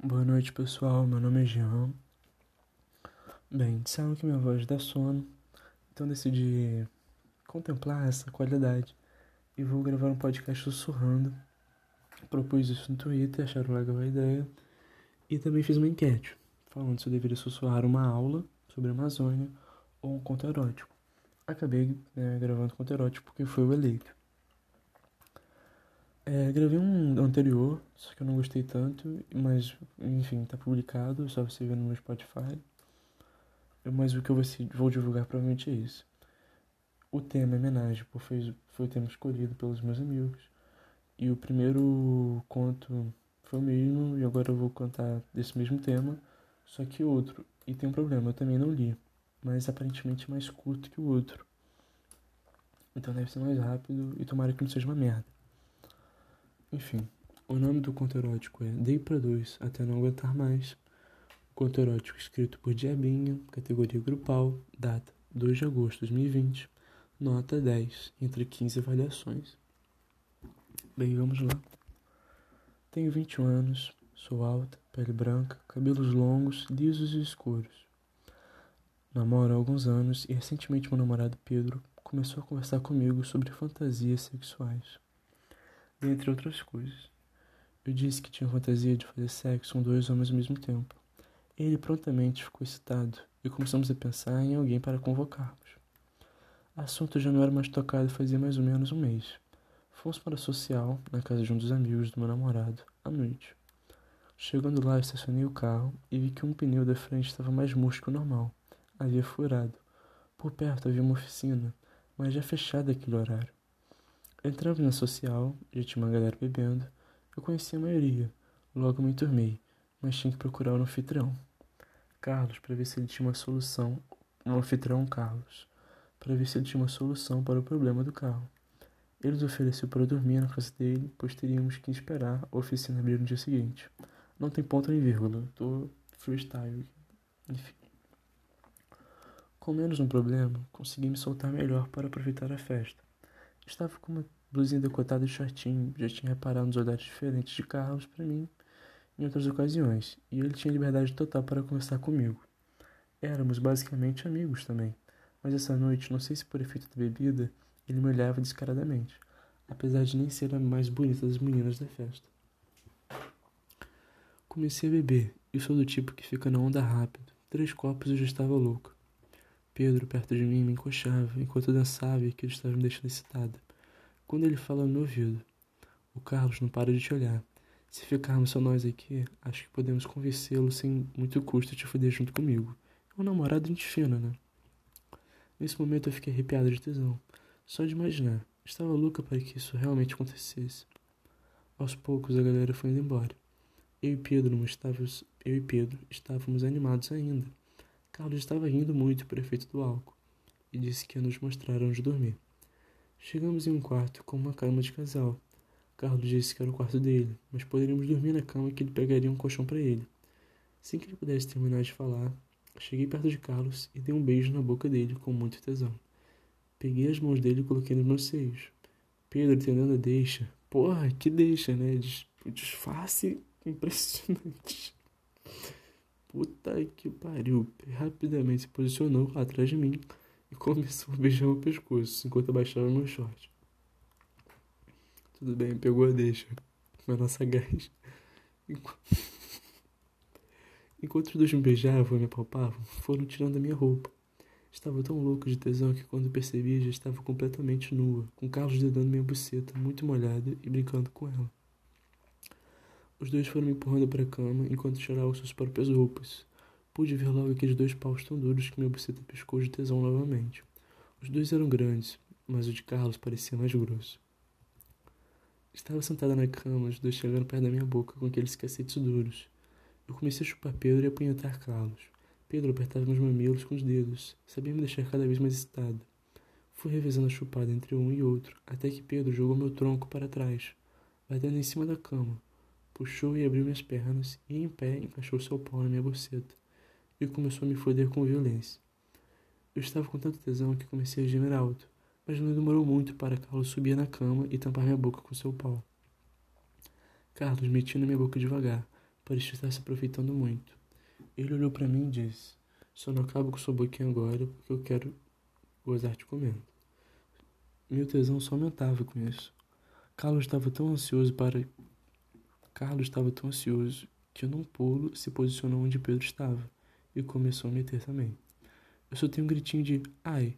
Boa noite, pessoal. Meu nome é Jean. Bem, disseram que minha voz dá sono, então decidi contemplar essa qualidade e vou gravar um podcast sussurrando. Propus isso no Twitter, acharam legal a ideia e também fiz uma enquete falando se eu deveria sussurrar uma aula sobre a Amazônia ou um conto erótico. Acabei né, gravando conto erótico porque foi o eleito. É, gravei um anterior, só que eu não gostei tanto, mas enfim, tá publicado, só você ver no meu Spotify. Mas o que eu vou divulgar provavelmente é isso. O tema é homenagem, foi, foi o tema escolhido pelos meus amigos. E o primeiro conto foi o mesmo, e agora eu vou contar desse mesmo tema, só que outro. E tem um problema, eu também não li, mas aparentemente mais curto que o outro. Então deve ser mais rápido e tomara que não seja uma merda. Enfim, o nome do conto erótico é Dei para dois até não aguentar mais. O conto erótico escrito por Diabinha, categoria grupal, data 2 de agosto de 2020, nota 10, entre 15 avaliações. Bem, vamos lá. Tenho 21 anos, sou alta, pele branca, cabelos longos, lisos e escuros. Namoro há alguns anos e recentemente meu namorado Pedro começou a conversar comigo sobre fantasias sexuais dentre outras coisas. Eu disse que tinha fantasia de fazer sexo com dois homens ao mesmo tempo. Ele prontamente ficou excitado e começamos a pensar em alguém para convocarmos. Assunto já não era mais tocado fazia mais ou menos um mês. Fomos para a social, na casa de um dos amigos do meu namorado, à noite. Chegando lá, estacionei o carro e vi que um pneu da frente estava mais murcho que o normal. Havia furado. Por perto havia uma oficina, mas já fechada aquele horário. Entramos na social, já tinha uma galera bebendo. Eu conheci a maioria, logo me enturmei, mas tinha que procurar o um anfitrião. Carlos, para ver se ele tinha uma solução. Um anfitrião Carlos, para ver se ele tinha uma solução para o problema do carro. Ele nos ofereceu para dormir na casa dele, pois teríamos que esperar a oficina abrir no dia seguinte. Não tem ponto nem vírgula, tô freestyle. Enfim. Com menos um problema, consegui me soltar melhor para aproveitar a festa. Estava com uma blusinha decotada e shortinho, já tinha reparado nos olhares diferentes de Carlos para mim em outras ocasiões, e ele tinha liberdade total para conversar comigo. Éramos basicamente amigos também, mas essa noite, não sei se por efeito da bebida, ele me olhava descaradamente, apesar de nem ser a mais bonita das meninas da festa. Comecei a beber, e sou do tipo que fica na onda rápido. Três copos eu já estava louco. Pedro, perto de mim, me encoxava enquanto eu dançava e aquilo estava me deixando excitada. Quando ele fala no meu ouvido: O Carlos não para de te olhar. Se ficarmos só nós aqui, acho que podemos convencê-lo sem muito custo de te foder junto comigo. É um namorado gente fina, né? Nesse momento eu fiquei arrepiada de tesão. Só de imaginar. Estava louca para que isso realmente acontecesse. Aos poucos a galera foi indo embora. Eu e Pedro estávamos, eu e Pedro estávamos animados ainda. Carlos estava rindo muito por efeito do álcool e disse que ia nos mostrar onde dormir. Chegamos em um quarto com uma cama de casal. Carlos disse que era o quarto dele, mas poderíamos dormir na cama que ele pegaria um colchão para ele. Sem que ele pudesse terminar de falar, cheguei perto de Carlos e dei um beijo na boca dele com muito tesão. Peguei as mãos dele e coloquei nos meus seios. Pedro entendendo a deixa. Porra, que deixa, né? Disfarce impressionante. Puta que pariu. Rapidamente se posicionou atrás de mim e começou a beijar meu pescoço enquanto abaixava meu short. Tudo bem, pegou a deixa. Mas nossa gás. Enquanto os dois me beijavam e me apalpavam, foram tirando a minha roupa. Estava tão louco de tesão que quando percebi já estava completamente nua, com Carlos dedando minha buceta, muito molhada, e brincando com ela. Os dois foram me empurrando para a cama enquanto tiravam suas próprias roupas. Pude ver logo aqueles dois paus tão duros que minha buceta piscou de tesão novamente. Os dois eram grandes, mas o de Carlos parecia mais grosso. Estava sentada na cama, os dois chegando perto da minha boca com aqueles cacetes duros. Eu comecei a chupar Pedro e apunhetar Carlos. Pedro apertava meus mamilos com os dedos, sabia me deixar cada vez mais excitada. Fui revezando a chupada entre um e outro, até que Pedro jogou meu tronco para trás, batendo em cima da cama. Puxou e abriu minhas pernas e, em pé, encaixou seu pau na minha boceta e começou a me foder com violência. Eu estava com tanto tesão que comecei a gemer alto, mas não demorou muito para Carlos subir na cama e tampar minha boca com seu pau. Carlos metia na minha boca devagar, parecia estar se aproveitando muito. Ele olhou para mim e disse: Só não acabo com sua boquinha agora porque eu quero gozar te comendo. Meu tesão só aumentava com isso. Carlos estava tão ansioso para. Carlos estava tão ansioso que num pulo se posicionou onde Pedro estava e começou a meter também. Eu tenho um gritinho de ai.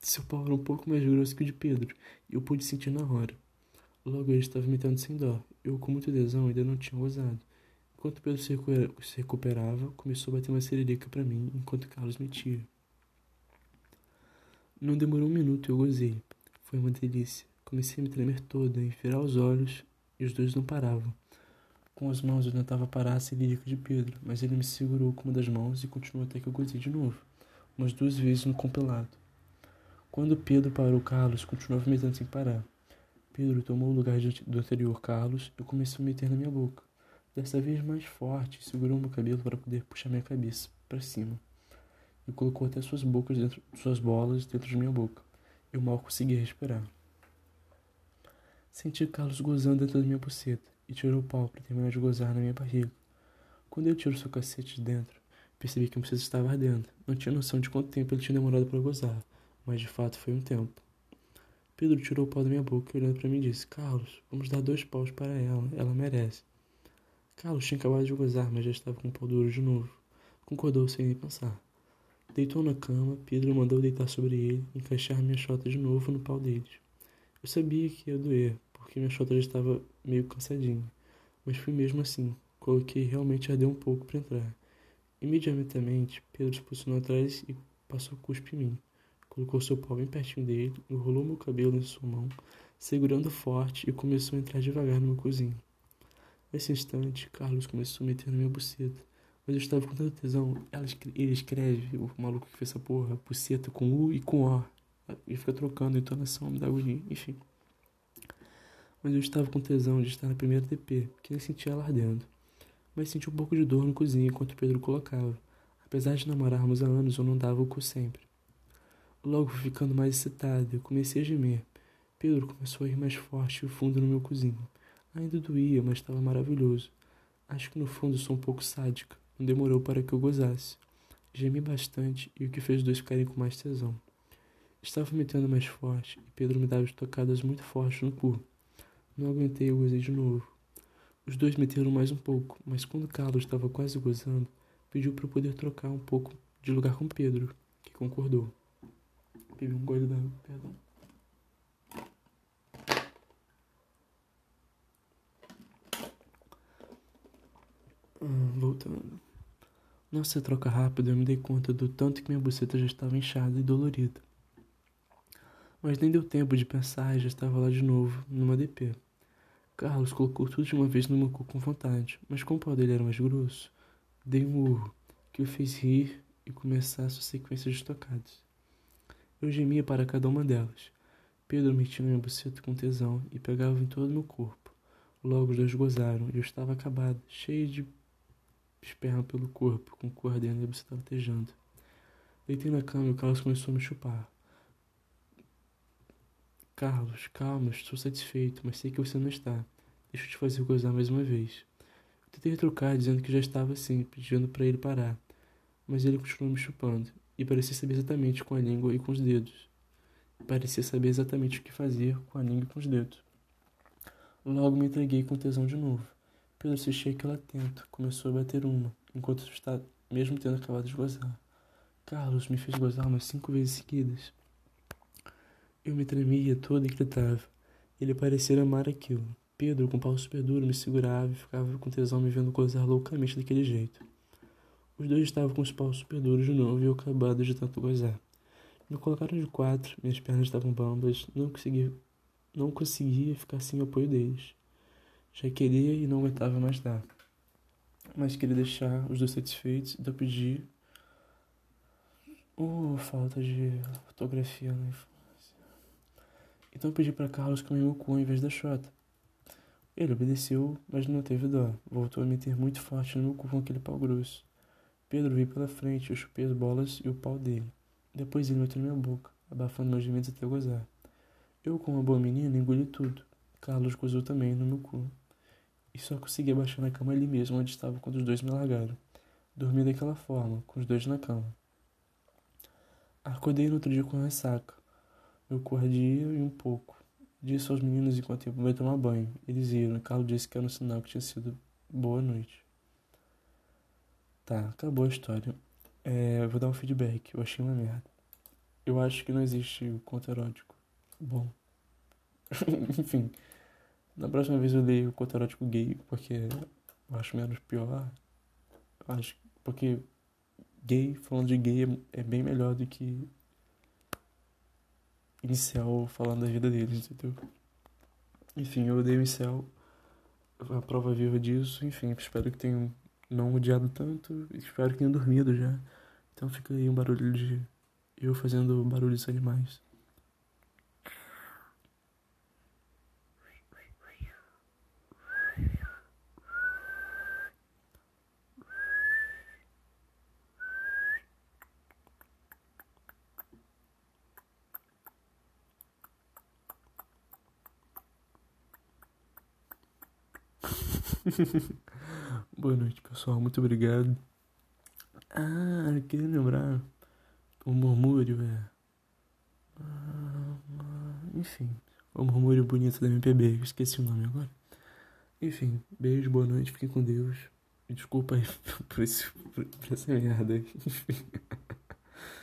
Seu pau era um pouco mais grosso que o de Pedro e eu pude sentir na hora. Logo ele estava metendo sem dó. Eu, com muito tesão, ainda não tinha gozado. Enquanto Pedro se recuperava, começou a bater uma sererica para mim, enquanto Carlos metia. Não demorou um minuto e eu gozei. Foi uma delícia. Comecei a me tremer toda, a enfiar os olhos, e os dois não paravam. Com as mãos eu tentava parar a celíaca de Pedro, mas ele me segurou com uma das mãos e continuou até que eu gozei de novo, umas duas vezes no compilado. Quando Pedro parou, Carlos continuava metendo sem parar. Pedro tomou o lugar do anterior Carlos e começou a meter na minha boca. Dessa vez mais forte, segurou meu cabelo para poder puxar minha cabeça para cima e colocou até suas bocas dentro, suas bolas dentro de minha boca. Eu mal conseguia respirar. Senti Carlos gozando dentro da minha buceta e tirou o pau para terminar de gozar na minha barriga. Quando eu tiro seu cacete de dentro, percebi que a buceta estava ardendo. Não tinha noção de quanto tempo ele tinha demorado para gozar, mas de fato foi um tempo. Pedro tirou o pau da minha boca e olhando para mim disse: Carlos, vamos dar dois paus para ela, ela merece. Carlos tinha acabado de gozar, mas já estava com o pau duro de novo. Concordou sem nem pensar. Deitou na cama, Pedro mandou deitar sobre ele e encaixar minha chota de novo no pau deles. Eu sabia que ia doer, porque minha chota já estava meio cansadinha, mas fui mesmo assim. Coloquei realmente arder um pouco para entrar. Imediatamente, Pedro se posicionou atrás e passou cuspe em mim. Colocou seu pau bem pertinho dele, enrolou meu cabelo em sua mão, segurando forte e começou a entrar devagar no meu cozinho. Nesse instante, Carlos começou a meter na minha buceta. Mas eu estava com tanta tesão. Ela, ele escreve, o maluco que fez essa porra, buceta com U e com O. E fica trocando entonação, me dá agonia, enfim. Mas eu estava com tesão de estar na primeira TP, que nem sentia ela ardendo. Mas senti um pouco de dor no cozinho enquanto Pedro colocava. Apesar de namorarmos há anos, eu não dava o cu sempre. Logo ficando mais excitado e comecei a gemer. Pedro começou a ir mais forte e fundo no meu cozinho. Ainda doía, mas estava maravilhoso. Acho que no fundo sou um pouco sádica. Não demorou para que eu gozasse. Gemi bastante e o que fez os dois ficarem com mais tesão. Estava metendo mais forte e Pedro me dava tocadas muito fortes no cu. Não aguentei e gozei de novo. Os dois meteram mais um pouco, mas quando Carlos estava quase gozando, pediu para eu poder trocar um pouco de lugar com Pedro, que concordou. Bebi um gole d'água, perdão. Ah, voltando. Nessa troca rápida eu me dei conta do tanto que minha buceta já estava inchada e dolorida. Mas nem deu tempo de pensar e já estava lá de novo, numa DP. Carlos colocou tudo de uma vez no meu cu com vontade, mas como o pau dele era mais grosso, dei um urro, que o fez rir e começar a sua sequência de tocadas. Eu gemia para cada uma delas. Pedro metia minha buceta com tesão e pegava em todo o meu corpo. Logo os dois gozaram e eu estava acabado, cheio de esperma pelo corpo, com o e você latejando. Deitei na cama e o Carlos começou a me chupar. Carlos, calma, estou satisfeito, mas sei que você não está. Deixa eu te fazer gozar mais uma vez. Eu tentei retrucar, dizendo que já estava assim, pedindo para ele parar. Mas ele continuou me chupando, e parecia saber exatamente com a língua e com os dedos. Parecia saber exatamente o que fazer com a língua e com os dedos. Logo me entreguei com tesão de novo. Pedro assistia aquilo atento. Começou a bater uma, enquanto está, mesmo tendo acabado de gozar. Carlos me fez gozar umas cinco vezes seguidas. Eu me tremia toda e gritava. Ele parecia amar aquilo. Pedro, com pau super duro, me segurava e ficava com tesão me vendo gozar loucamente daquele jeito. Os dois estavam com os paus super duros de novo e eu acabado de tanto gozar. Me colocaram de quatro, minhas pernas estavam bambas, não conseguia, não conseguia ficar sem o apoio deles. Já queria e não aguentava mais dar. Mas queria deixar os dois satisfeitos, então pedi. Oh, falta de fotografia na Então pedi para Carlos comer meu cu em vez da Xota. Ele obedeceu, mas não teve dó. Voltou a meter muito forte no meu cu com aquele pau grosso. Pedro veio pela frente, eu chupei as bolas e o pau dele. Depois ele meteu na minha boca, abafando meus gemidos até gozar. Eu, como uma boa menina, engoli tudo. Carlos gozou também no meu cu. e só consegui baixar na cama ali mesmo onde estava quando os dois me largaram. Dormi daquela forma, com os dois na cama. Acordei no outro dia com ressaca. Eu cordia e um pouco. Disse aos meninos enquanto eu ia tomar banho. Eles iram. Carlos disse que era um sinal que tinha sido boa noite. Tá, acabou a história. É, vou dar um feedback. Eu achei uma merda. Eu acho que não existe conto erótico. Bom. Enfim. Na próxima vez eu leio o conto erótico gay, porque eu acho menos pior. Eu acho porque gay, falando de gay, é bem melhor do que inicial falando da vida deles, entendeu? Enfim, eu odeio incel, a prova viva disso, enfim, espero que tenham não odiado tanto, espero que tenham dormido já. Então fica aí um barulho de eu fazendo barulhos animais. Boa noite, pessoal. Muito obrigado. Ah, queria lembrar. O murmúrio é. Enfim, o murmúrio bonito da MPB. esqueci o nome agora. Enfim, beijo, boa noite, fiquem com Deus. Desculpa aí por, esse, por essa merda. Enfim.